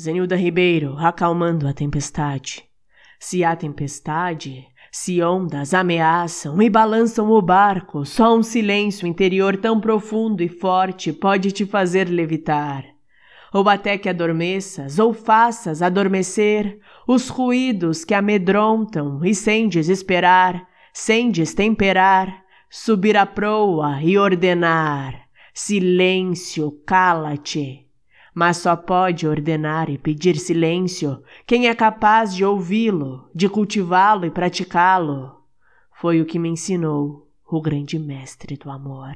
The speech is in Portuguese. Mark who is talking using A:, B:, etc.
A: Zenilda Ribeiro, acalmando a tempestade. Se há tempestade, se ondas ameaçam e balançam o barco, só um silêncio interior tão profundo e forte pode te fazer levitar. Ou até que adormeças, ou faças adormecer os ruídos que amedrontam e sem desesperar, sem destemperar, subir a proa e ordenar: silêncio, cala-te mas só pode ordenar e pedir silêncio quem é capaz de ouvi-lo, de cultivá-lo e praticá-lo. Foi o que me ensinou o grande mestre do amor.